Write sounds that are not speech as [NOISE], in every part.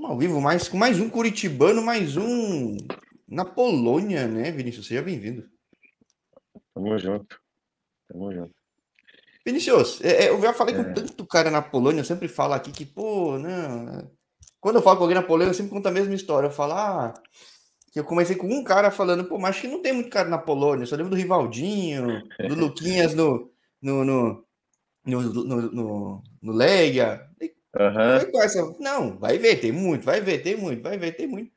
Estamos ao vivo, mais, com mais um curitibano, mais um na Polônia, né, Vinícius? Seja bem-vindo. Tamo junto. Tamo junto. Vinícius, é, é, eu já falei é. com tanto cara na Polônia, eu sempre falo aqui que, pô, não. Quando eu falo com alguém na Polônia, eu sempre conto a mesma história. Eu falo, ah, que eu comecei com um cara falando, pô, mas acho que não tem muito cara na Polônia. Eu só lembro do Rivaldinho, do [LAUGHS] Luquinhas no, no, no, no, no, no, no Legia. Uhum. Não, vai ver, tem muito, vai ver, tem muito, vai ver, tem muito.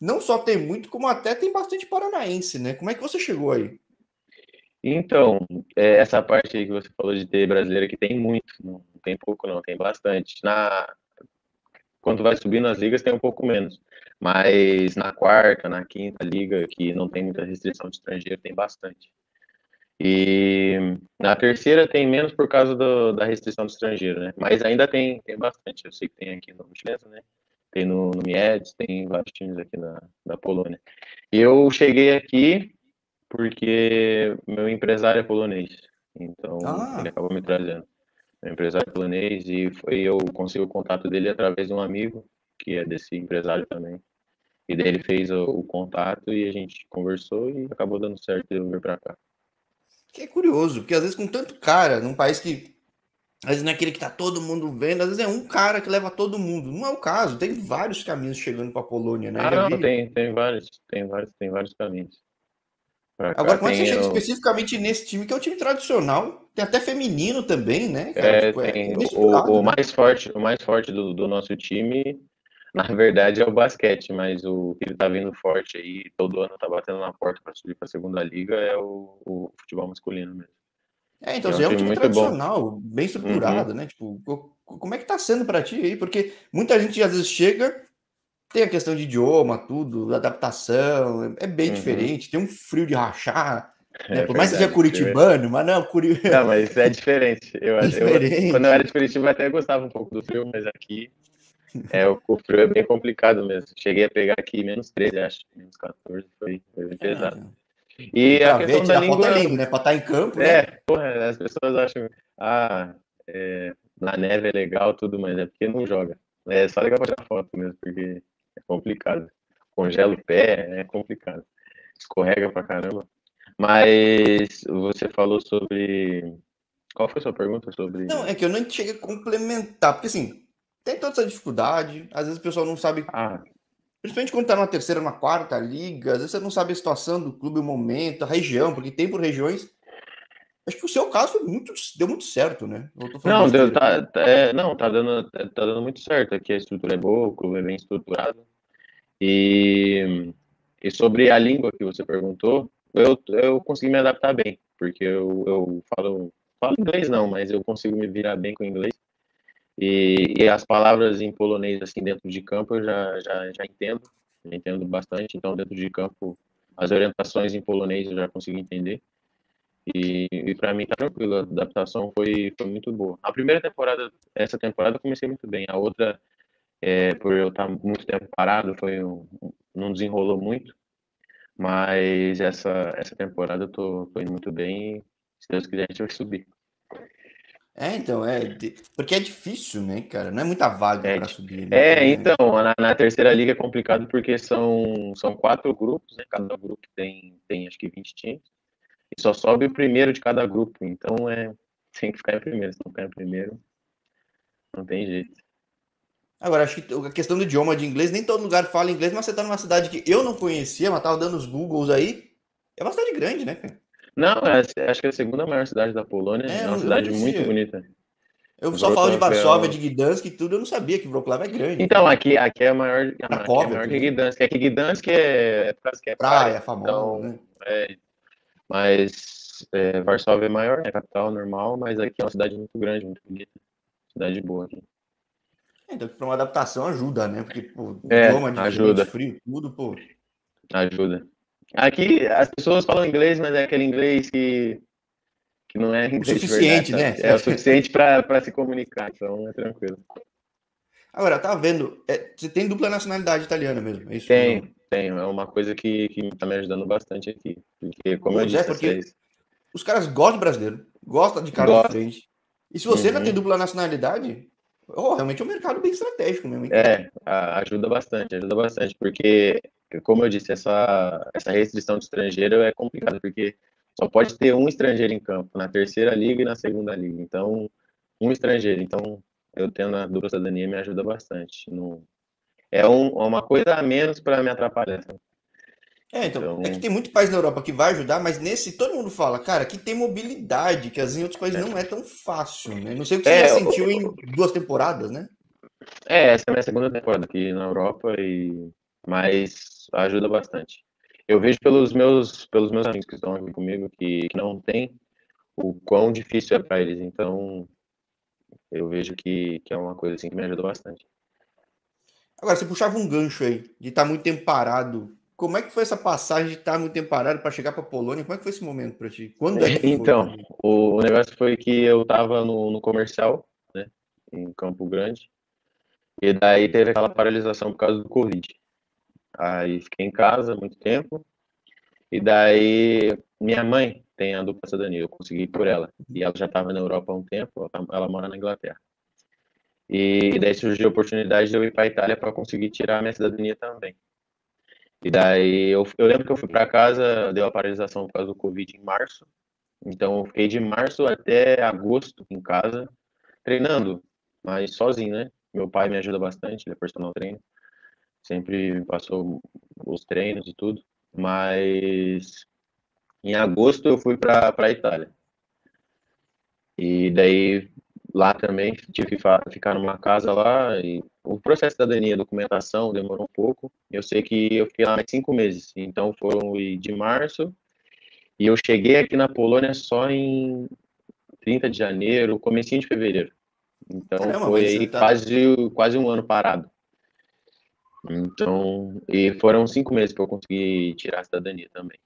Não só tem muito, como até tem bastante paranaense, né? Como é que você chegou aí? Então, é, essa parte aí que você falou de ter brasileiro que tem muito, não tem pouco não, tem bastante. Na quando vai subindo as ligas tem um pouco menos, mas na quarta, na quinta liga que não tem muita restrição de estrangeiro tem bastante. E na terceira tem menos por causa do, da restrição do estrangeiro, né? Mas ainda tem, tem bastante. Eu sei que tem aqui no Chinesa, né? Tem no, no Mieds, tem vários times aqui na, da Polônia. Eu cheguei aqui porque meu empresário é polonês. Então ah. ele acabou me trazendo. Meu empresário é polonês e foi eu consegui o contato dele através de um amigo que é desse empresário também. E daí ele fez o, o contato e a gente conversou e acabou dando certo de eu vir para cá. Que é curioso, porque às vezes com tanto cara, num país que às vezes não é aquele que tá todo mundo vendo, às vezes é um cara que leva todo mundo. Não é o caso, tem vários caminhos chegando para a Polônia, né? Ah, não, tem, tem vários, tem vários, tem vários caminhos. Agora, quando você chega eu... especificamente nesse time, que é um time tradicional, tem até feminino também, né? Cara? É, tipo, é tem, o, o, né? mais forte, o mais forte do, do nosso time na verdade é o basquete, mas o que ele tá vindo forte aí, todo ano tá batendo na porta para subir para a segunda liga, é o, o, futebol masculino mesmo. É, então é um, é um time tradicional, bom. bem estruturado, uhum. né? Tipo, como é que tá sendo para ti aí? Porque muita gente às vezes chega, tem a questão de idioma, tudo, adaptação, é bem uhum. diferente, tem um frio de rachar. Né? É Por mais que seja é curitibano, mas não, curi... Não, mas é diferente. Eu, [LAUGHS] é diferente. Eu, quando eu era de Curitiba, até gostava um pouco do frio, mas aqui é, o, o frio é bem complicado mesmo. Cheguei a pegar aqui menos 13, acho, menos 14, foi, foi pesado. É. E a questão da língua... Lindo, né? Para estar tá em campo, né? É, porra, as pessoas acham, ah, é, na neve é legal, tudo, mas é porque não joga. É só legal para tirar foto mesmo, porque é complicado. Congela o pé, é complicado. Escorrega pra caramba. Mas você falou sobre. Qual foi a sua pergunta sobre. Não, é que eu não cheguei a complementar, porque assim, tem toda essa dificuldade. Às vezes o pessoal não sabe. Ah. Principalmente quando está numa terceira, numa quarta liga, às vezes você não sabe a situação do clube, o momento, a região, porque tem por regiões. Acho que o seu caso foi muito, deu muito certo, né? Não, deu, tá, tá, é, não, tá dando, tá dando muito certo. Aqui a estrutura é boa, o clube é bem estruturado. E, e sobre a língua que você perguntou, eu, eu consegui me adaptar bem, porque eu, eu falo, falo inglês não, mas eu consigo me virar bem com inglês. E, e, as palavras em polonês, assim, dentro de campo, eu já, já, já entendo, já entendo bastante. Então, dentro de campo, as orientações em polonês eu já consigo entender. E, e para mim tá tranquilo, a adaptação foi, foi muito boa. A primeira temporada, essa temporada, eu comecei muito bem. A outra, é, por eu estar muito tempo parado, foi um, não desenrolou muito. Mas essa, essa temporada eu tô, tô indo muito bem e, se Deus quiser, a gente vai subir. É, então, é. Porque é difícil, né, cara? Não é muita vaga é, para subir. Né? É, então, na, na, terceira liga é complicado porque são, são quatro grupos, né? Cada grupo tem, tem acho que 20 times. E só sobe o primeiro de cada grupo. Então é. Tem que ficar em primeiro. Se não ficar em primeiro, não tem jeito. Agora, acho que a questão do idioma de inglês, nem todo lugar fala inglês, mas você tá numa cidade que eu não conhecia, mas tava dando os Googles aí. É bastante grande, né, cara? Não, é, acho que é a segunda maior cidade da Polônia. É, é uma cidade muito bonita. Eu só falo de Varsóvia, de Gdansk e tudo, eu não sabia que Wrocław é grande. Então, aqui, aqui é a maior, a, aqui é maior que Gdansk. Aqui Gdansk é, é, que é praia, praia famosa, então, né? É, mas é, Varsóvia é maior, é capital normal, mas aqui é uma cidade muito grande, muito bonita. Cidade boa aqui. Então, para uma adaptação ajuda, né? Porque, pô, é, idioma ajuda. frio, tudo, pô. Ajuda. Aqui as pessoas falam inglês, mas é aquele inglês que, que não é inglês o suficiente, verdade, né? É o suficiente para se comunicar, então é tranquilo. Agora, tá vendo? É, você tem dupla nacionalidade italiana mesmo, é isso? Tem, tenho. É uma coisa que, que tá me ajudando bastante aqui. Porque, como pois eu é, disse, é, porque vocês... os caras gostam de brasileiro, gostam de cara Gosto. frente. E se você uhum. não tem dupla nacionalidade, Oh, realmente é um mercado bem estratégico mesmo. Hein? É, ajuda bastante, ajuda bastante, porque, como eu disse, essa, essa restrição de estrangeiro é complicada, porque só pode ter um estrangeiro em campo, na terceira liga e na segunda liga. Então, um estrangeiro. Então, eu tendo a dupla cidadania me ajuda bastante. No... É um, uma coisa a menos para me atrapalhar. É, então, então, é que tem muito país na Europa que vai ajudar, mas nesse todo mundo fala, cara, que tem mobilidade, que as em outros países é. não é tão fácil, né? Não sei o que é, você é, já sentiu em duas temporadas, né? É, essa é a minha segunda temporada aqui na Europa, e mas ajuda bastante. Eu vejo pelos meus, pelos meus amigos que estão aqui comigo que, que não tem o quão difícil é para eles, então eu vejo que, que é uma coisa assim que me ajuda bastante. Agora, você puxava um gancho aí, de estar tá muito tempo parado como é que foi essa passagem de estar muito tempo parado para chegar para a Polônia? Como é que foi esse momento para ti? Quando é Então, o, o, negócio foi que eu estava no, no, comercial, né, em Campo Grande, e daí teve aquela paralisação por causa do Covid. Aí fiquei em casa muito tempo, e daí minha mãe tem a dupla cidadania, eu consegui por ela, e ela já estava na Europa há um tempo, tá, ela mora na Inglaterra. E daí surgiu a oportunidade de eu ir para a Itália para conseguir tirar a minha cidadania também. E daí eu, eu lembro que eu fui para casa, deu a paralisação por causa do Covid em março. Então eu fiquei de março até agosto em casa, treinando, mas sozinho, né? Meu pai me ajuda bastante, ele é personal trainer. Sempre passou os treinos e tudo. Mas em agosto eu fui para a Itália. E daí lá também tive que ficar numa casa lá e o processo da cidadania, documentação demorou um pouco. Eu sei que eu fiquei lá mais cinco meses, então foram de março e eu cheguei aqui na Polônia só em 30 de janeiro, comecinho de fevereiro. Então Caramba, foi aí tá... quase, quase um ano parado. Então, e foram cinco meses que eu consegui tirar a cidadania também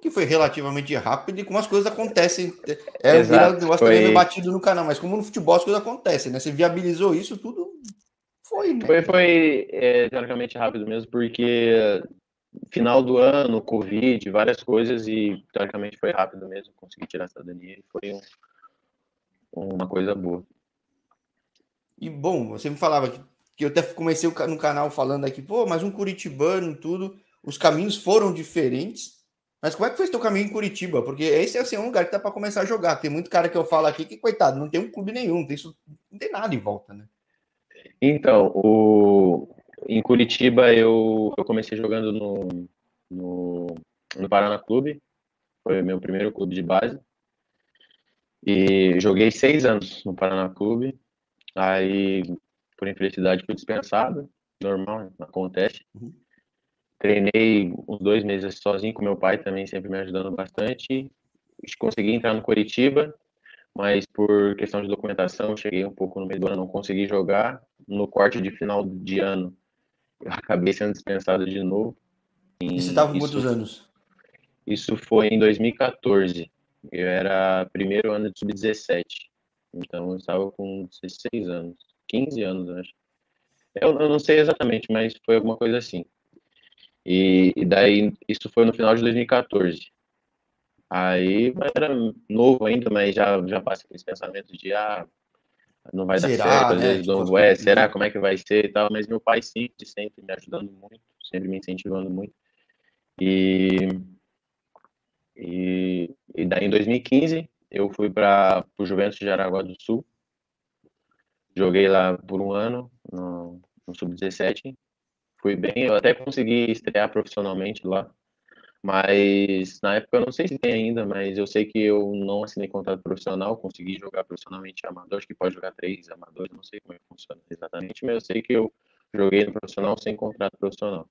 que foi relativamente rápido e como as coisas acontecem. É Exato, um negócio foi... batido no canal, mas como no futebol as coisas acontecem, né? Você viabilizou isso tudo, foi, né? Foi, foi é, teoricamente rápido mesmo, porque final do ano, Covid, várias coisas, e teoricamente foi rápido mesmo, consegui tirar a cidadania e foi um, uma coisa boa. E bom, você me falava que, que eu até comecei no canal falando aqui, pô, mas um curitibano, tudo, os caminhos foram diferentes, mas como é que foi teu caminho em Curitiba? Porque esse assim, é um lugar que dá para começar a jogar. Tem muito cara que eu falo aqui que, coitado, não tem um clube nenhum, tem isso, não tem nada em volta, né? Então, o... em Curitiba eu, eu comecei jogando no, no, no Paraná Clube, foi meu primeiro clube de base. E joguei seis anos no Paraná Clube. Aí, por infelicidade, fui dispensado. Normal, acontece. Uhum. Treinei uns dois meses sozinho com meu pai também, sempre me ajudando bastante. Consegui entrar no Curitiba, mas por questão de documentação, cheguei um pouco no meio do ano, não consegui jogar. No corte de final de ano, eu acabei sendo dispensado de novo. E você estava com quantos anos? Isso foi em 2014. Eu era primeiro ano de sub-17. Então eu estava com 16 anos. 15 anos, acho. Eu, eu não sei exatamente, mas foi alguma coisa assim. E, e daí, isso foi no final de 2014. Aí, era novo ainda, mas já, já passa aqueles pensamentos de, ah, não vai será, dar certo, às né? vezes tipo, não é, será, como é que vai ser e tal, mas meu pai sempre, sempre me ajudando muito, sempre me incentivando muito. E, e, e daí em 2015 eu fui para o Juventus de Jaraguá do Sul, joguei lá por um ano no, no Sub-17 fui bem, eu até consegui estrear profissionalmente lá, mas na época eu não sei se tem ainda, mas eu sei que eu não assinei contrato profissional, consegui jogar profissionalmente amador, acho que pode jogar três amadores, não sei como é que funciona exatamente, mas eu sei que eu joguei no profissional sem contrato profissional.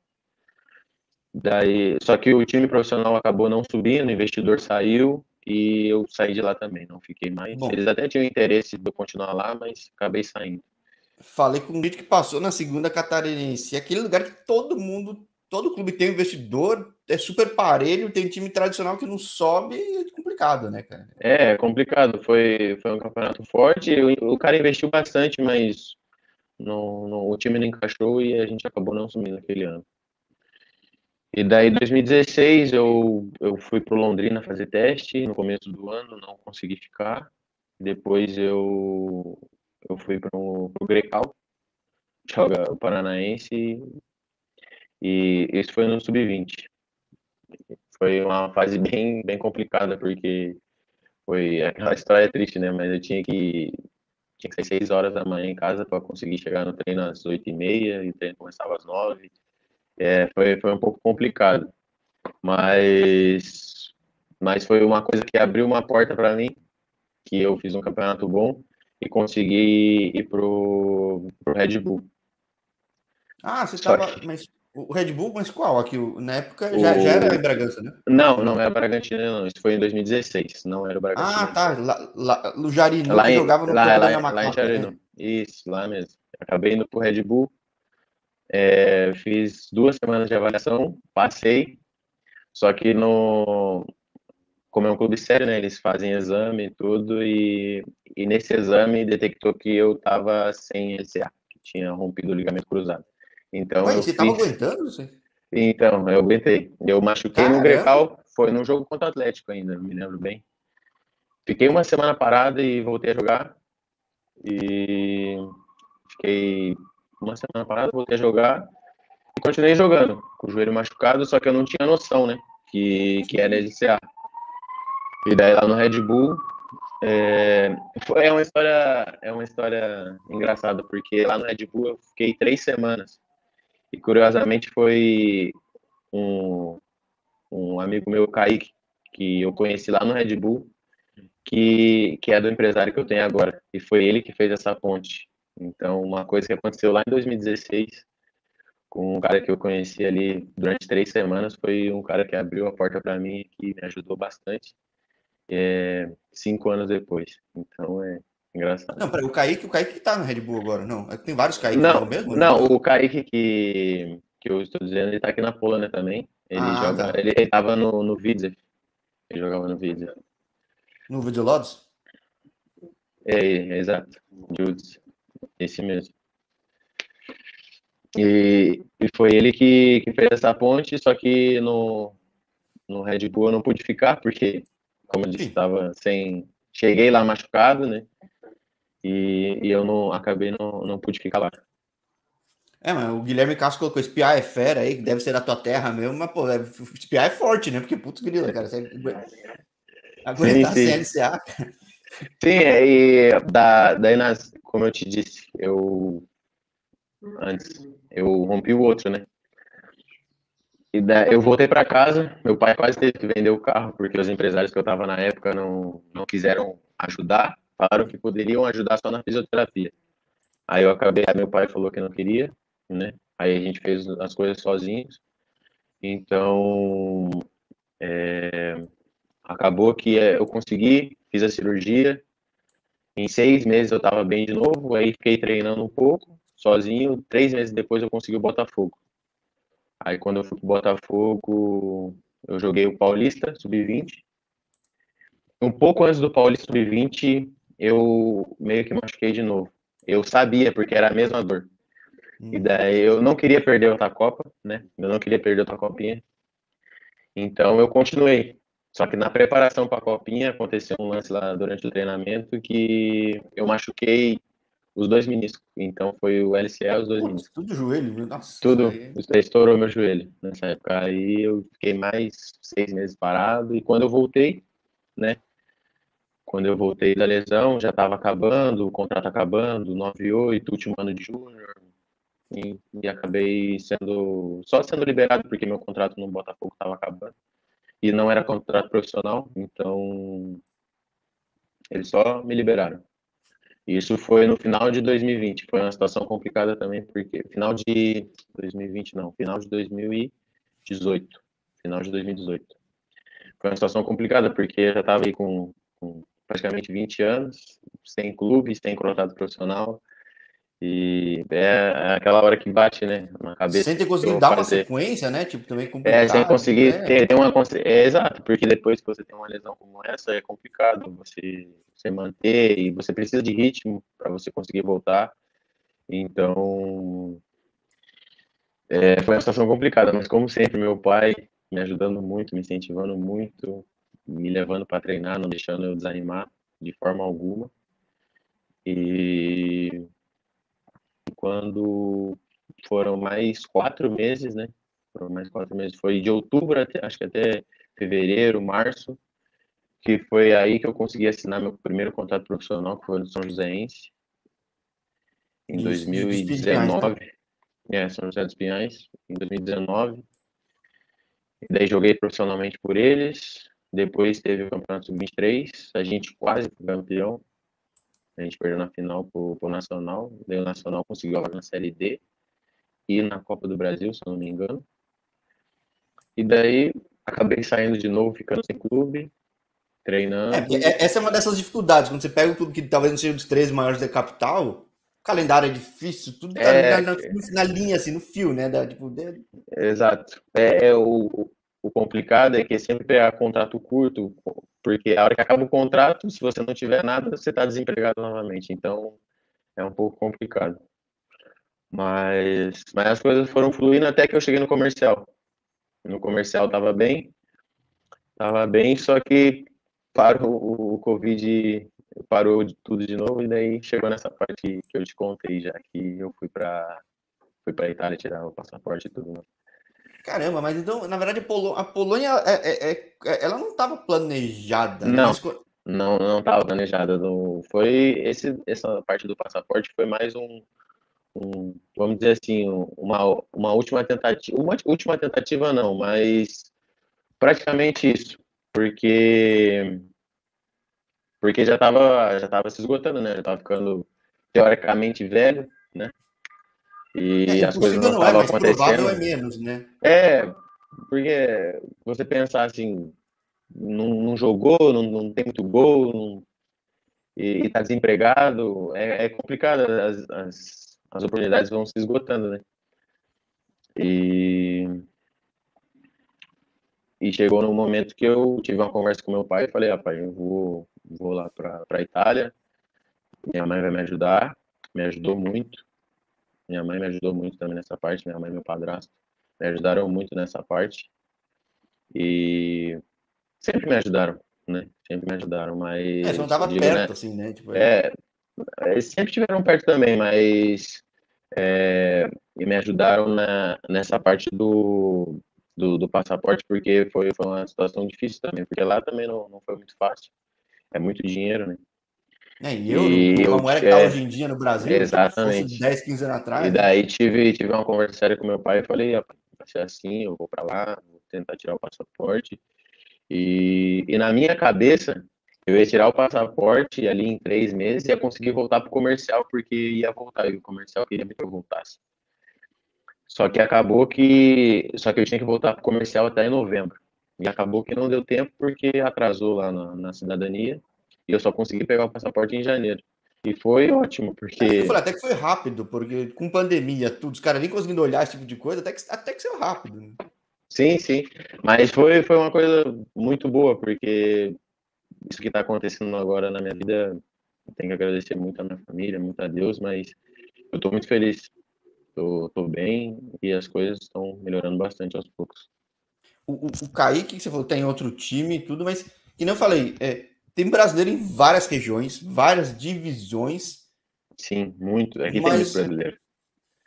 Daí, só que o time profissional acabou não subindo, o investidor saiu e eu saí de lá também, não fiquei mais. Bom. Eles até tinham interesse de eu continuar lá, mas acabei saindo. Falei com um gente que passou na segunda catarinense. É aquele lugar que todo mundo, todo clube tem investidor, é super parelho, tem time tradicional que não sobe, é complicado, né, cara? É, é complicado. Foi, foi um campeonato forte. O, o cara investiu bastante, mas não, não, o time não encaixou e a gente acabou não sumindo aquele ano. E daí, em 2016, eu, eu fui para Londrina fazer teste. No começo do ano, não consegui ficar. Depois eu eu fui para o Grecal, joga o Paranaense, e isso foi no Sub-20. Foi uma fase [LAUGHS] bem, bem complicada, porque foi aquela história triste, né? Mas eu tinha que, tinha que sair seis horas da manhã em casa para conseguir chegar no treino às oito e meia, e o treino começava às nove. É, foi, foi um pouco complicado. Mas, mas foi uma coisa que abriu uma porta para mim, que eu fiz um campeonato bom e consegui ir pro, pro Red Bull. Ah, você estava. Mas o Red Bull, mas qual? Aqui, na época já, o... já era em Bragança, né? Não, não era Bragantina, não. Isso foi em 2016, não era o Bragança. Ah, tá. Lá, lá, no Jarinu, lá em, jogava no lá, lá, lá em Jarinu. Né? Isso, lá mesmo. Acabei indo pro Red Bull. É, fiz duas semanas de avaliação, passei. Só que no, como é um clube sério, né? Eles fazem exame e tudo, e, e nesse exame detectou que eu tava sem LCA, que tinha rompido o ligamento cruzado. Então, Ué, você estava aguentando? Então, eu aguentei. Eu machuquei Caramba. no Grecal, foi num jogo contra o Atlético ainda, me lembro bem. Fiquei uma semana parada e voltei a jogar. E fiquei uma semana parada, voltei a jogar e continuei jogando, com o joelho machucado, só que eu não tinha noção, né? Que, que era LCA. E daí lá no Red Bull, é, foi, é uma história é uma história engraçada, porque lá no Red Bull eu fiquei três semanas e curiosamente foi um, um amigo meu, Kaique, que eu conheci lá no Red Bull, que, que é do empresário que eu tenho agora. E foi ele que fez essa ponte. Então, uma coisa que aconteceu lá em 2016, com um cara que eu conheci ali durante três semanas, foi um cara que abriu a porta para mim e que me ajudou bastante. É, cinco anos depois. Então, é, Engraçado. Não, peraí, o Kaique, o Kaique que tá no Red Bull agora, não. É tem vários Kaique não, mesmo? Não, o Kaique que, que eu estou dizendo, ele tá aqui na Polônia também. Ele ah, joga. Tá. Ele, ele tava no, no Widzew. Ele jogava no Widzew. No Widzew Lodz? É, é, exato. Judes. Esse mesmo. E, e foi ele que, que fez essa ponte, só que no, no Red Bull eu não pude ficar, porque, como eu disse, estava sem. Cheguei lá machucado, né? E, e eu não acabei não, não pude ficar lá. É, mas o Guilherme Castro colocou espiar é fera aí, que deve ser da tua terra mesmo, mas, pô, é, espiar é forte, né? Porque, putz, grila, cara, você aguentar sim, sim. CLCA, cara. Sim, é, e da, daí, nas, como eu te disse, eu antes, eu rompi o outro, né? E daí, eu voltei para casa, meu pai quase teve que vender o carro, porque os empresários que eu tava na época não, não quiseram ajudar, falaram que poderiam ajudar só na fisioterapia. Aí eu acabei, aí meu pai falou que não queria, né? Aí a gente fez as coisas sozinhos. Então, é, acabou que é, eu consegui, fiz a cirurgia. Em seis meses eu estava bem de novo, aí fiquei treinando um pouco, sozinho. Três meses depois eu consegui o Botafogo. Aí quando eu fui pro Botafogo, eu joguei o Paulista, sub-20. Um pouco antes do Paulista sub-20, eu meio que machuquei de novo. Eu sabia, porque era a mesma dor. Hum. E daí eu não queria perder outra Copa, né? Eu não queria perder outra Copinha. Então eu continuei. Só que na preparação para a Copinha aconteceu um lance lá durante o treinamento que eu machuquei os dois meniscos. Então foi o LCL os dois Putz, meniscos. Tudo joelho, nossa. Tudo. Aí... Estourou meu joelho nessa época. Aí eu fiquei mais seis meses parado. E quando eu voltei, né? Quando eu voltei da lesão, já estava acabando, o contrato acabando, 9-8, último ano de júnior, e, e, acabei sendo só sendo liberado porque meu contrato no Botafogo estava acabando e não era contrato profissional, então eles só me liberaram. Isso foi no final de 2020, foi uma situação complicada também porque final de 2020 não, final de 2018, final de 2018. Foi uma situação complicada porque eu já estava aí com, com praticamente 20 anos, sem clube, sem contrato profissional. E é aquela hora que bate, né, na cabeça. Sem ter conseguido dar fazer. uma sequência, né? Tipo, também complicado. É, sem conseguir né? ter, ter, uma. É, exato, porque depois que você tem uma lesão como essa, é complicado você, você manter e você precisa de ritmo para você conseguir voltar. Então. É, foi uma situação complicada, mas como sempre, meu pai me ajudando muito, me incentivando muito, me levando para treinar, não deixando eu desanimar de forma alguma. E quando foram mais quatro meses, né? Foram mais quatro meses. Foi de outubro até, acho que até fevereiro, março, que foi aí que eu consegui assinar meu primeiro contrato profissional, que foi no São Joséense, em 2019. É, São José dos Pinhais, em 2019. E daí joguei profissionalmente por eles. Depois teve o Campeonato Sub-23, a gente quase foi campeão. A gente perdeu na final pro, pro Nacional. Daí o Nacional conseguiu na Série D e na Copa do Brasil, se não me engano. E daí acabei saindo de novo, ficando sem clube, treinando. É, é, essa é uma dessas dificuldades. Quando você pega um clube que talvez não seja dos três maiores da capital, o calendário é difícil, tudo tá é, na, na, na, linha, assim, no fio, né? Da, tipo, de... Exato. É, é o, o complicado é que sempre é contrato curto, porque a hora que acaba o contrato, se você não tiver nada, você está desempregado novamente. Então, é um pouco complicado. Mas, mas as coisas foram fluindo até que eu cheguei no comercial. No comercial estava bem, estava bem, só que parou o, Covid, parou de tudo de novo, e daí chegou nessa parte que eu te contei já, que eu fui para fui para Itália tirar o passaporte e tudo. Caramba, mas então, na verdade, a Polônia, é, é, é, é ela não estava planejada. Né? Não, mas... não, não estava planejada. Não, foi esse, essa parte do passaporte foi mais um, um, vamos dizer assim, uma, uma última tentativa, uma última tentativa não, mas praticamente isso, porque porque já estava já tava se esgotando, né? Já estava ficando teoricamente velho, né? E é, as coisas não estavam é, acontecendo. É menos, né? É, porque você pensar assim, não, não jogou, não, não, tem muito gol, não, e está desempregado, é, é complicado, as, as, as, oportunidades vão se esgotando, né? E, e chegou no momento que eu tive uma conversa com meu pai e falei, rapaz, eu vou, vou lá para a Itália, minha mãe vai me ajudar, me ajudou muito, minha mãe me ajudou muito também nessa parte, minha mãe e meu padrasto me ajudaram muito nessa parte. E sempre me ajudaram, né? Sempre me ajudaram, mas. É, não tava digo, perto, né? assim, né? Tipo, é, eles sempre estiveram perto também, mas. É, e me ajudaram na, nessa parte do, do, do, passaporte, porque foi, foi uma situação difícil também, porque lá também não, não foi muito fácil. É muito dinheiro, né? É, e eu, e uma moeda que tá hoje em dia no Brasil, exatamente. 10, 15 anos atrás. E daí tive, tive uma conversa séria com meu pai e falei, vai ser assim, eu vou para lá, vou tentar tirar o passaporte. E, e na minha cabeça, eu ia tirar o passaporte ali em três meses e ia conseguir voltar pro comercial, porque ia voltar, e o comercial queria que eu voltasse. Só que acabou que. Só que eu tinha que voltar pro comercial até em novembro. E acabou que não deu tempo porque atrasou lá na, na cidadania. E eu só consegui pegar o passaporte em janeiro. E foi ótimo, porque. É, falei, até que foi rápido, porque com pandemia, tudo, os caras nem conseguindo olhar esse tipo de coisa, até que, até que saiu rápido. Né? Sim, sim. Mas foi, foi uma coisa muito boa, porque isso que está acontecendo agora na minha vida, eu tenho que agradecer muito a minha família, muito a Deus, mas eu estou muito feliz. Estou bem e as coisas estão melhorando bastante aos poucos. O, o, o Kaique, que você falou, tem outro time e tudo, mas que não falei, é, tem brasileiro em várias regiões, várias divisões. Sim, muito. Aqui mas, tem muito brasileiro.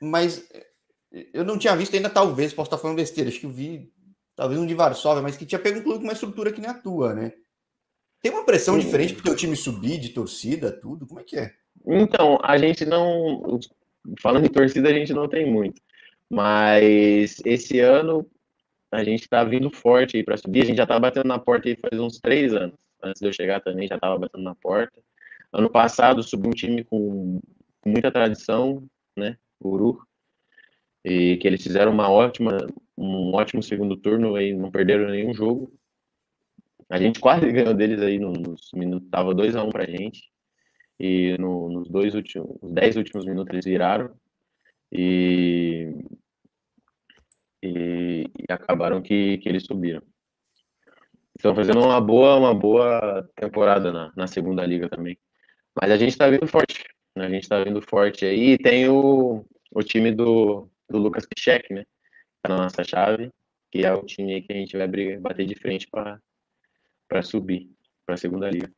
Mas eu não tinha visto ainda, talvez, posso estar falando besteira, acho que eu vi, talvez um de Varsóvia, mas que tinha pego um clube com uma estrutura que nem a tua, né? Tem uma pressão Sim. diferente pro teu time subir, de torcida, tudo? Como é que é? Então, a gente não. Falando em torcida, a gente não tem muito. Mas esse ano a gente tá vindo forte aí para subir. A gente já tá batendo na porta aí faz uns três anos antes de eu chegar também já estava batendo na porta. Ano passado subiu um time com, muita tradição, né, Uru, e que eles fizeram uma ótima, um ótimo segundo turno aí, não perderam nenhum jogo. A gente quase [LAUGHS] ganhou deles aí nos minutos, tava 2 a 1 um pra gente. E no, nos dois últimos, os 10 últimos minutos eles viraram. E, e, e acabaram que, que eles subiram. Estão fazendo uma boa, uma boa temporada na, na segunda liga também. Mas a gente está vindo forte. Né? A gente está vindo forte aí. E tem o, o time do, do Lucas Pichek, né? Tá na nossa chave, que é o time que a gente vai bater de frente para subir para a segunda liga.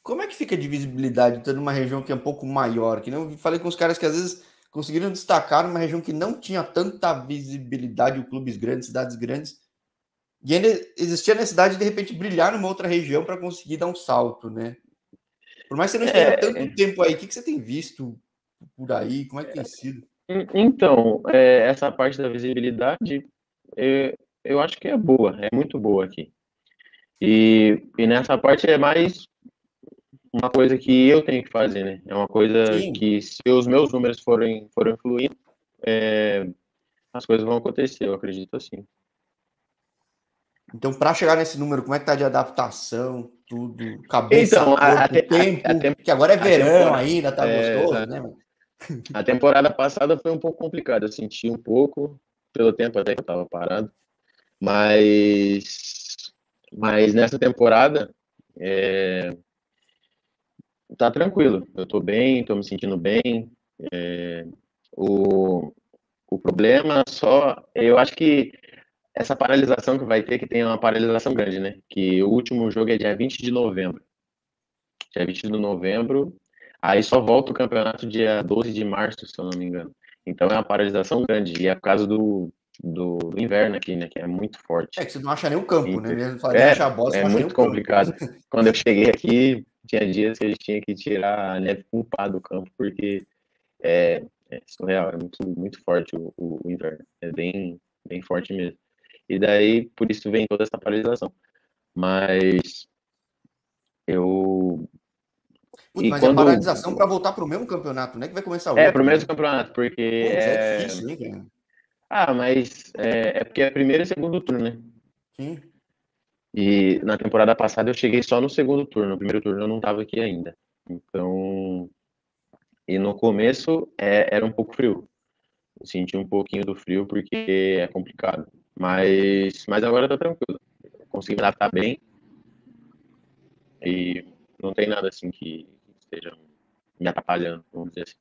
como é que fica de visibilidade tendo uma região que é um pouco maior? Que não falei com os caras que às vezes conseguiram destacar numa região que não tinha tanta visibilidade, clubes grandes, cidades grandes, e ainda existia a necessidade de de repente brilhar numa outra região para conseguir dar um salto, né? Por mais que você não esteja é... tanto é. tempo aí, o que, que você tem visto por aí? Como é que tem sido? Então, é, essa parte da visibilidade, é, eu acho que é boa, é muito boa aqui. E, e nessa parte é mais uma coisa que eu tenho que fazer, né? É uma coisa Sim. que se os meus números forem, forem fluir, é, as coisas vão acontecer, eu acredito assim. Então, para chegar nesse número, como é que tá de adaptação, tudo, cabeça, então, corpo, a, a, tempo, a, tempo, que agora é verão ainda, tá é, gostoso, né? A temporada passada foi um pouco complicada, eu senti um pouco, pelo tempo até que eu tava parado, mas, mas nessa temporada, é, tá tranquilo. Eu tô bem, tô me sentindo bem. É, o, o problema só, eu acho que essa paralisação que vai ter, que tem uma paralisação grande, né? Que o último jogo é dia 20 de novembro. Dia 20 de novembro, aí só volta o campeonato dia 12 de março, se eu não me engano. Então é uma paralisação grande, e é por causa do, do, do, inverno aqui, né? Que é muito forte. É que você não acha nem o campo, né? Mesmo é, achar a bola, é muito complicado. [LAUGHS] Quando eu cheguei aqui, tinha dias que a gente tinha que tirar a neve com pá do campo, porque é, é surreal, é muito, muito forte o, o, o, inverno. É bem, bem forte mesmo. E daí, por isso vem toda essa paralisação. Mas eu. Putz, mas quando... é paralisação para voltar para o mesmo campeonato, né? Que vai começar o É, para o mesmo campeonato, porque. é... é difícil, né, cara? Ah, mas é, é porque é primeiro e segundo turno, né? Sim. E na temporada passada eu cheguei só no segundo turno, no primeiro turno eu não estava aqui ainda. Então, e no começo é, era um pouco frio. Eu senti um pouquinho do frio porque é complicado. Mas, mas agora tá tranquilo. Consegui me adaptar bem. E não tem nada assim que esteja me atrapalhando, vamos dizer assim.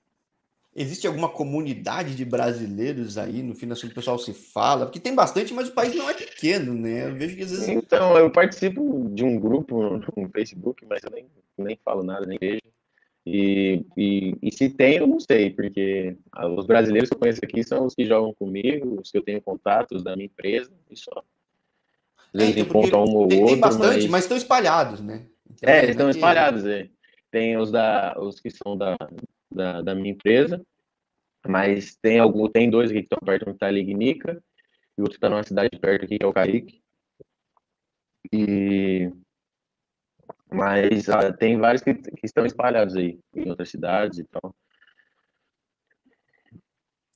Existe alguma comunidade de brasileiros aí, no fim da o pessoal se fala? Porque tem bastante, mas o país não é pequeno, né? Eu vejo que às vezes. Então, eu participo de um grupo no Facebook, mas eu nem, nem falo nada, nem vejo. E, e, e, se tem, eu não sei, porque os brasileiros que eu conheço aqui são os que jogam comigo, os que eu tenho contatos da minha empresa, e só. Às vezes é, então, encontra um ou tem, outro. Tem bastante, mas... mas... estão espalhados, né? Então, é, eles estão espalhados, é. Tem os, da, os que são da, da, da minha empresa, mas tem algum, tem dois aqui que estão perto, um que está ali Lignica, e outro que está numa cidade perto aqui, que é o Caique. E mas ah, tem vários que, que, estão espalhados aí em outras cidades e tal.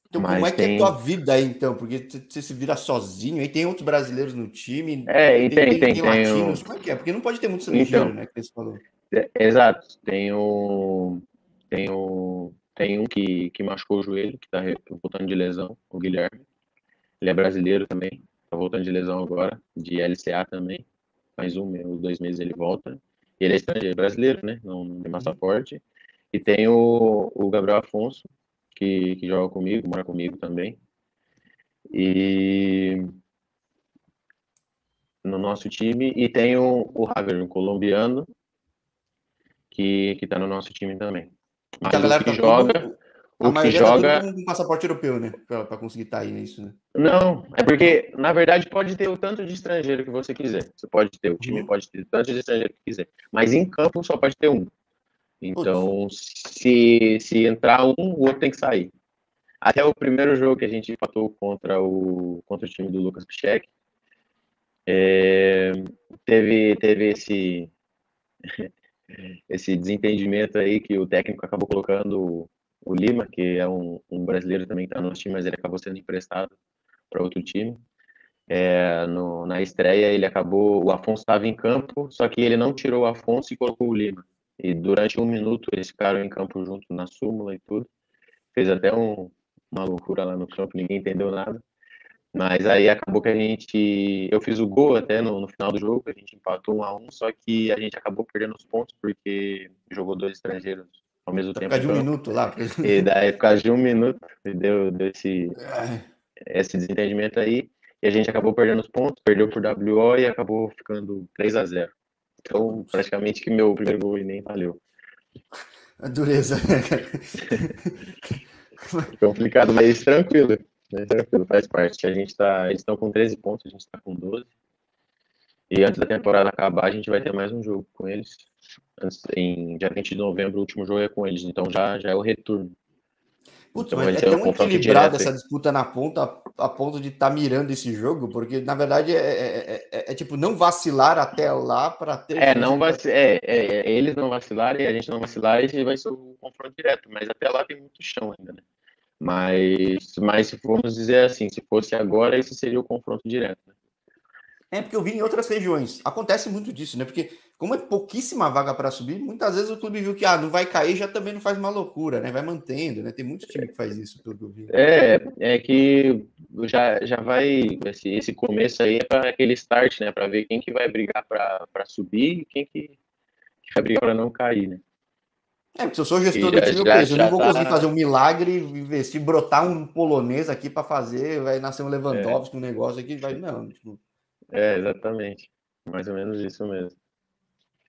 Então, Mas como é que tem... é a tua vida aí, então? Porque você se vira sozinho, aí tem outros brasileiros no time. É, e tem, tem, tem, tem, latinos. Como é que é? Porque não pode ter muito estrangeiro, então, né? Que você falou. É, exato. Tem o. Tem o. Tem um que, que machucou o joelho, que tá voltando de lesão, o Guilherme. Ele é brasileiro também, tá voltando de lesão agora, de LCA também. Mais um, dois meses ele volta. Ele é estrangeiro, brasileiro, né? Não, não tem passaporte. E tem o, o Gabriel Afonso, que, que joga comigo, mora comigo também. E no nosso time. E tem o, o Haver, um colombiano, que, que tá no nosso time também. Mas a galera que tá joga. Tudo, o que tá joga. Tá com passaporte europeu, né? Para conseguir estar tá aí nisso, né? Não, é porque, na verdade, pode ter o tanto de estrangeiro que você quiser. Você pode ter, o time uhum. pode ter o tanto de estrangeiro que quiser. Mas em campo só pode ter um. Então, se, se entrar um, o outro tem que sair. Até o primeiro jogo que a gente empatou contra o, contra o time do Lucas Pichek, é, teve, teve esse, [LAUGHS] esse desentendimento aí que o técnico acabou colocando o Lima, que é um, um brasileiro também que está no nosso time, mas ele acabou sendo emprestado para outro time. É, no, na estreia ele acabou, o Afonso estava em campo, só que ele não tirou o Afonso e colocou o Lima. E durante um minuto eles ficaram em campo junto na súmula e tudo. Fez até um, uma loucura lá no campo, ninguém entendeu nada. Mas aí acabou que a gente. Eu fiz o gol até no, no final do jogo, a gente empatou um a um, só que a gente acabou perdendo os pontos porque jogou dois estrangeiros ao mesmo tempo. Por de um então, minuto lá. [LAUGHS] E daí, por causa de um minuto, deu, deu esse, esse desentendimento aí. E a gente acabou perdendo os pontos, perdeu por WO e acabou ficando 3 a 0 Então, praticamente que meu primeiro gol nem valeu. A dureza. [LAUGHS] Complicado, mas tranquilo. Tranquilo, faz parte. A gente tá, eles estão com 13 pontos, a gente está com 12. E antes da temporada acabar, a gente vai ter mais um jogo com eles. Antes, em dia 20 de novembro, o último jogo é com eles. Então já, já é o retorno. Putz, então, mas é tão um equilibrada essa disputa na ponta a, a ponto de estar tá mirando esse jogo, porque na verdade é, é, é, é tipo não vacilar até lá para ter. É, não vac... É, é, eles não vacilarem, a gente não vacilar, e vai ser o confronto direto, mas até lá tem muito chão ainda, né? Mas, mas se formos dizer assim, se fosse agora, esse seria o confronto direto. Né? É, porque eu vi em outras regiões. Acontece muito disso, né? Porque, como é pouquíssima vaga para subir, muitas vezes o clube viu que ah, não vai cair, já também não faz uma loucura, né? Vai mantendo, né? Tem muito time que faz isso, pelo que eu vi. É, é que já, já vai. Esse, esse começo aí é para aquele start, né? Para ver quem que vai brigar para subir e quem que, que vai brigar para não cair, né? É, porque se eu sou gestor do time, eu penso, eu não vou tá... conseguir fazer um milagre, investir, brotar um polonês aqui para fazer, vai nascer um Lewandowski, é. um negócio aqui, vai, não, tipo, é, exatamente. Mais ou menos isso mesmo.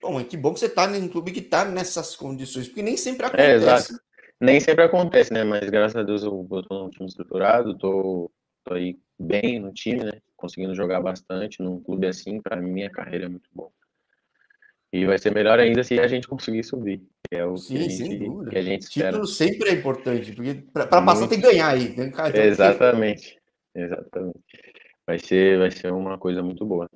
Bom, que bom que você está em um clube que está nessas condições, porque nem sempre é, acontece. É, exato. Nem sempre acontece, né? Mas graças a Deus eu estou num time estruturado, tô aí bem no time, né? Conseguindo jogar bastante num clube assim, para mim a carreira é muito bom. E vai ser melhor ainda se a gente conseguir subir. Que é o Sim, que, a gente, que a gente espera. Título sempre é importante, porque para passar tem que ganhar aí. Tem que... Exatamente. Exatamente vai ser, vai ser uma coisa muito boa.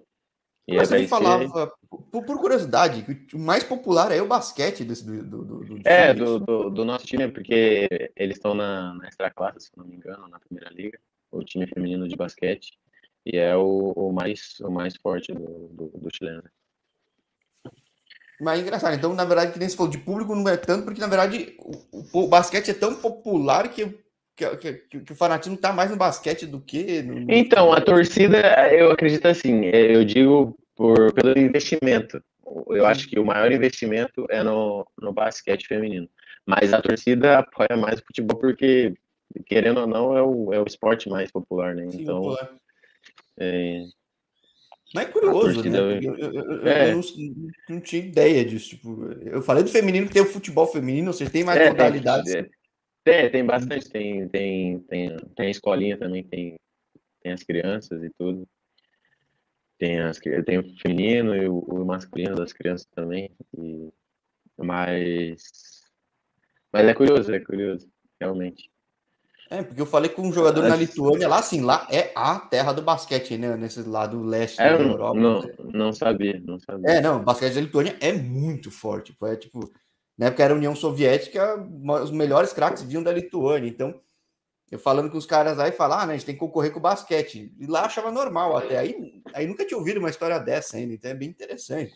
E Mas me falava, por, por, curiosidade, que o mais popular é o basquete desse, do, do, do, do É, do, do, do, nosso time, porque eles estão na, na extra classe, se não me engano, na primeira liga, o time feminino de basquete, e é o, o mais, o mais forte do, do, do chileno. Mas é engraçado, então, na verdade, que nem se falou, de público não é tanto, porque na verdade o, o basquete é tão popular que que, que, que, o fanatismo está mais no basquete do que no, Então, a torcida, eu acredito assim, é, eu digo por, pelo investimento. Eu acho que o maior investimento é no, no basquete feminino. Mas a torcida apoia mais o futebol porque, querendo ou não, é o, é o esporte mais popular, né? Sim, então. Popular. É... Mas é curioso, né? Eu, eu, eu, é. eu não, não, tinha ideia disso. Tipo, eu falei do feminino que tem o futebol feminino, ou seja, tem mais é, modalidades. É, tem, tem bastante, tem, tem, tem, tem a escolinha também, tem, tem as crianças e tudo. Tem, as, tem o feminino e o, o masculino das crianças também. E, mas, mas é curioso, é curioso, realmente. É, porque eu falei com um jogador na Lituânia, lá assim, lá é a terra do basquete, né? Nesse lado leste é, da Europa. Não, não sabia, não sabia. É, não, o basquete da Lituânia é muito forte. É tipo, na época era a União Soviética, os melhores craques vinham da Lituânia. Então, eu falando com os caras aí, falar, ah, né, a gente tem que concorrer com o basquete. E lá achava normal até. Aí, aí nunca tinha ouvido uma história dessa ainda, então é bem interessante.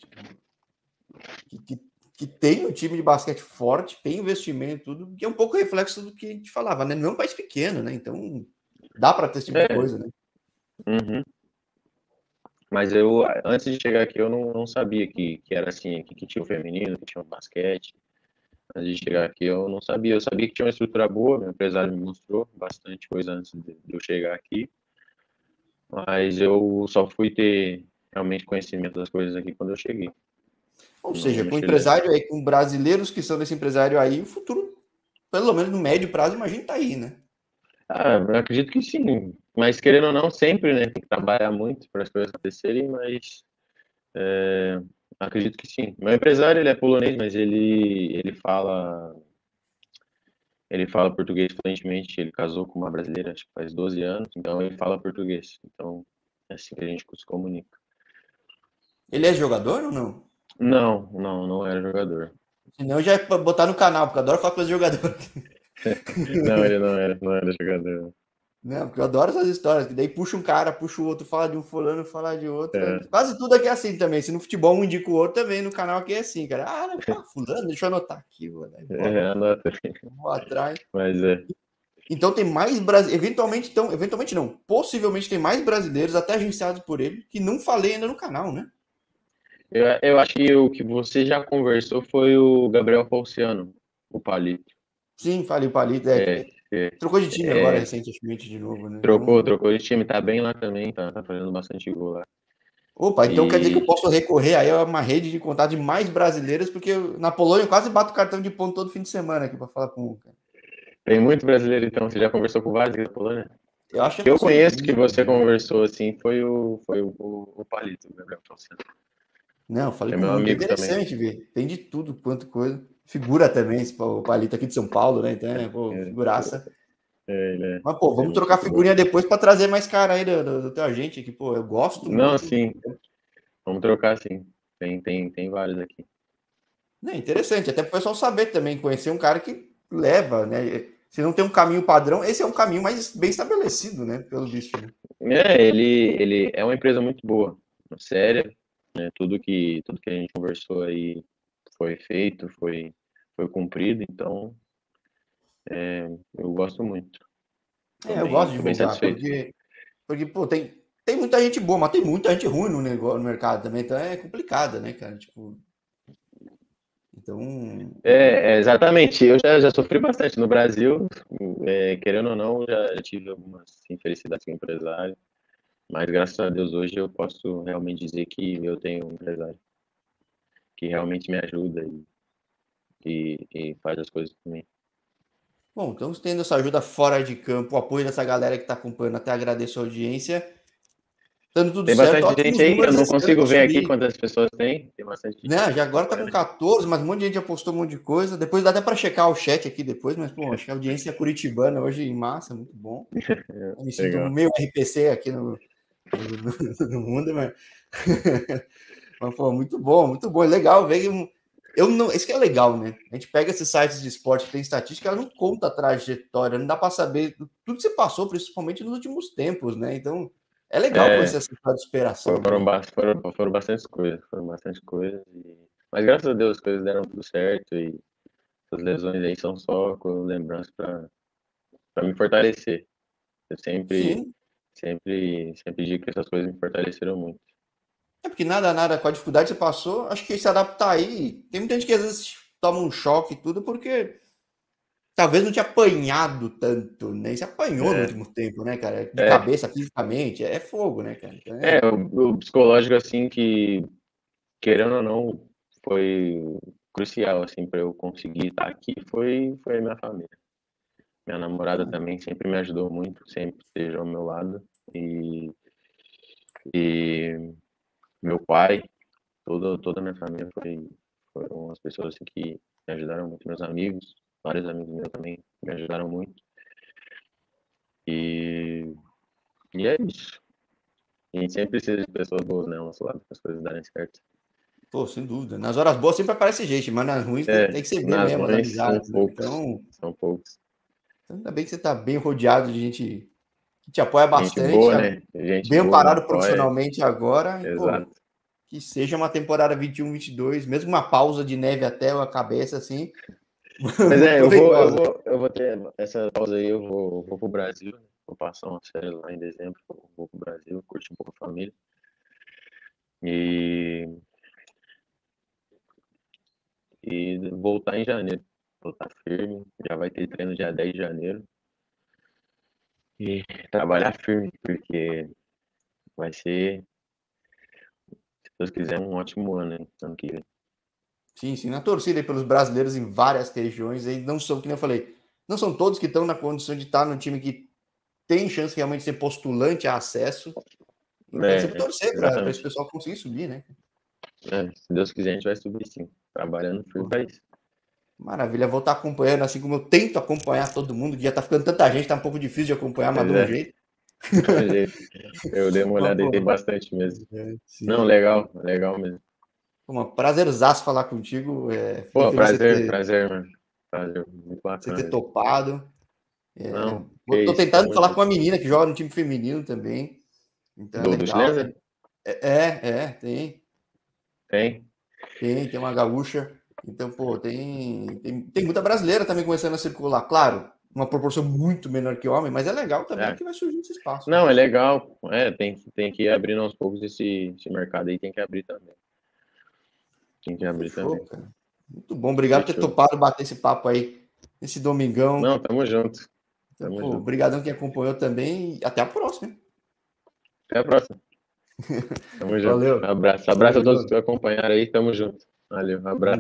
Que, que, que tem um time de basquete forte, tem investimento, tudo, que é um pouco reflexo do que a gente falava, né? Não é um país pequeno, né? Então dá para ter esse tipo é. de coisa, né? Uhum. Mas eu, antes de chegar aqui, eu não, não sabia que, que era assim, que, que tinha o feminino, que tinha o basquete. Antes de chegar aqui, eu não sabia. Eu sabia que tinha uma estrutura boa, meu empresário me mostrou bastante coisa antes de eu chegar aqui. Mas eu só fui ter realmente conhecimento das coisas aqui quando eu cheguei. Ou seja, com empresário aí, com brasileiros que são desse empresário aí, o futuro, pelo menos no médio prazo, imagina tá aí, né? Ah, eu acredito que sim. Mas querendo ou não, sempre, né? Tem que trabalhar muito para as coisas acontecerem, mas é, Acredito que sim. Meu empresário, ele é polonês, mas ele, ele fala ele fala português fluentemente. Ele casou com uma brasileira, acho que faz 12 anos, então ele fala português. Então é assim que a gente se comunica. Ele é jogador ou não? Não, não, não era jogador. Senão já ia botar no canal, porque eu adoro falar com os jogadores. [LAUGHS] não, ele não era, não era jogador. Não, porque eu adoro essas histórias, que daí puxa um cara, puxa o outro, fala de um fulano, fala de outro. É. Quase tudo aqui é assim também. Se no futebol um indica o outro, também no canal aqui é assim, cara. Ah, não, ah, [LAUGHS] fulano, deixa eu anotar aqui, vou, é, anota. Vou atrás. Mas é. Então tem mais brasileiros, eventualmente, então, eventualmente não, possivelmente tem mais brasileiros, até agenciados por ele, que não falei ainda no canal, né? Eu, eu acho que o que você já conversou foi o Gabriel Falciano, o Palito. Sim, falei o Palito, é. é Trocou de time é, agora recentemente de novo, né? Trocou, trocou de time, tá bem lá também, tá, tá fazendo bastante gol lá. Opa, então e... quer dizer que eu posso recorrer aí a uma rede de contato de mais brasileiras, porque na Polônia eu quase bato cartão de ponto todo fim de semana aqui para falar com o cara. Tem muito brasileiro, então. Você já conversou com vários da Polônia? Eu acho que eu conheço que você conversou assim foi o, foi o, o, o Palito, o Gabriel Falciano. Não, falei é meu amigo interessante, também. Tem de tudo quanto coisa. Figura também, o Palito aqui de São Paulo, né? Então, é, pô, é. figuraça. É, é, Mas, pô, vamos trocar figurinha depois para trazer mais cara aí do, do, do teu agente aqui, pô. Eu gosto. Não, muito. sim. Vamos trocar sim. Tem, tem, tem vários aqui. É interessante, até para o pessoal saber também, conhecer um cara que leva, né? Se não tem um caminho padrão, esse é um caminho mais bem estabelecido, né? Pelo visto. Né? É, ele, ele é uma empresa muito boa, séria. Né? Tudo que tudo que a gente conversou aí foi feito, foi foi cumprido, então é, eu gosto muito. É, bem, eu gosto de divulgar, porque, porque pô, tem, tem muita gente boa, mas tem muita gente ruim no, negócio, no mercado também, então é complicado, né, cara? Tipo, então. É, é, exatamente. Eu já, já sofri bastante no Brasil, é, querendo ou não, já, já tive algumas infelicidades com empresário, mas graças a Deus hoje eu posso realmente dizer que eu tenho um empresário que realmente me ajuda e, e, e faz as coisas mim. Bom, então tendo essa ajuda fora de campo, o apoio dessa galera que está acompanhando, até agradeço a audiência. Dando tudo tem certo. bastante gente aí, eu não consigo ver aqui quantas pessoas tem. Tem bastante gente. Não, já agora tá com 14, mas um monte de gente já postou um monte de coisa. Depois dá até para checar o chat aqui depois, mas, pô, acho que a audiência é curitibana hoje em massa, muito bom. Eu me sinto meio RPC aqui no, no, no mundo, mas... [LAUGHS] mas, pô, muito bom, muito bom. Legal ver que eu não, isso que é legal, né? A gente pega esses sites de esporte que tem estatística, ela não conta a trajetória, não dá para saber tudo que você passou, principalmente nos últimos tempos, né? Então, é legal é, conhecer essa história de superação. Foram, né? foram, foram bastante coisas, foram bastante coisas. E... Mas graças a Deus as coisas deram tudo certo e as lesões aí são só lembranças para me fortalecer. Eu sempre, Sim. sempre, sempre digo que essas coisas me fortaleceram muito. É porque nada, nada, com a dificuldade que você passou, acho que se adaptar aí. Tem muita gente que às vezes toma um choque e tudo, porque talvez não tinha apanhado tanto, né? Você apanhou é. no último tempo, né, cara? De é. cabeça, fisicamente, é fogo, né, cara? Então, é, é o, o, psicológico, assim, que, querendo ou não, foi crucial, assim, para eu conseguir estar aqui, foi, foi a minha família. Minha namorada uhum. também sempre me ajudou muito, sempre esteve ao meu lado. E, e meu pai, toda, toda a minha família foi, foram as pessoas assim, que me ajudaram muito, meus amigos, vários amigos meus também me ajudaram muito. E, e é isso. A gente sempre precisa de pessoas boas, né, ao nosso lado, para as coisas darem certo. Pô, sem dúvida. Nas horas boas sempre aparece gente, mas nas ruins é, tem que ser bem mesmo, as amizades. São né? poucos, então, são poucos. Ainda bem que você está bem rodeado de gente que te apoia bastante. Boa, né? bem parado profissionalmente agora. Exato. Pô, que seja uma temporada 21-22, mesmo uma pausa de neve até a cabeça, assim. Mas é, [LAUGHS] eu vou, eu vou, eu vou ter essa pausa aí, eu vou, vou pro Brasil, né? vou passar uma série lá em dezembro, vou pro Brasil, curtir um pouco a família. E. E voltar em janeiro. Voltar firme, já vai ter treino dia 10 de janeiro. E trabalhar firme, porque vai ser Deus quiser, um ótimo ano, hein, ano que vem. Sim, sim. Na torcida aí pelos brasileiros em várias regiões, aí não são, que nem eu falei, não são todos que estão na condição de estar no time que tem chance realmente de ser postulante a acesso. Então, é, sempre torcer para esse pessoal conseguir subir, né? É, se Deus quiser, a gente vai subir sim. Trabalhando firme para isso. Maravilha, vou estar acompanhando, assim como eu tento acompanhar todo mundo, que já tá ficando tanta gente, tá um pouco difícil de acompanhar, mas de um é. jeito. [LAUGHS] Eu dei uma olhada e tem bastante mesmo. É, Não, legal, legal mesmo. Uma prazerzaço falar contigo. É, Pô, prazer, ter, prazer, mano. Prazer, muito bacana. Você ter topado. É, Não, tô tentando isso, falar com uma menina que joga no time feminino também. Então, Do, é, é, é, é, tem. Tem? Tem, tem uma gaúcha. Então, pô, tem, tem, tem muita brasileira também começando a circular. Claro, uma proporção muito menor que homem, mas é legal também é. que vai surgir esse espaço. Não, é legal. É, tem, tem que ir abrindo aos poucos esse, esse mercado aí, tem que abrir também. Tem que abrir Fechou, também. Cara. Muito bom, obrigado Fechou. por ter topado bater esse papo aí esse domingão. Não, tamo junto. Então, tamo pô, junto. Obrigadão que acompanhou também e até a próxima. Até a próxima. [LAUGHS] Tamo junto. Valeu. Abraço. Abraço a todos que acompanharam aí. Tamo junto. Valeu. Abraço.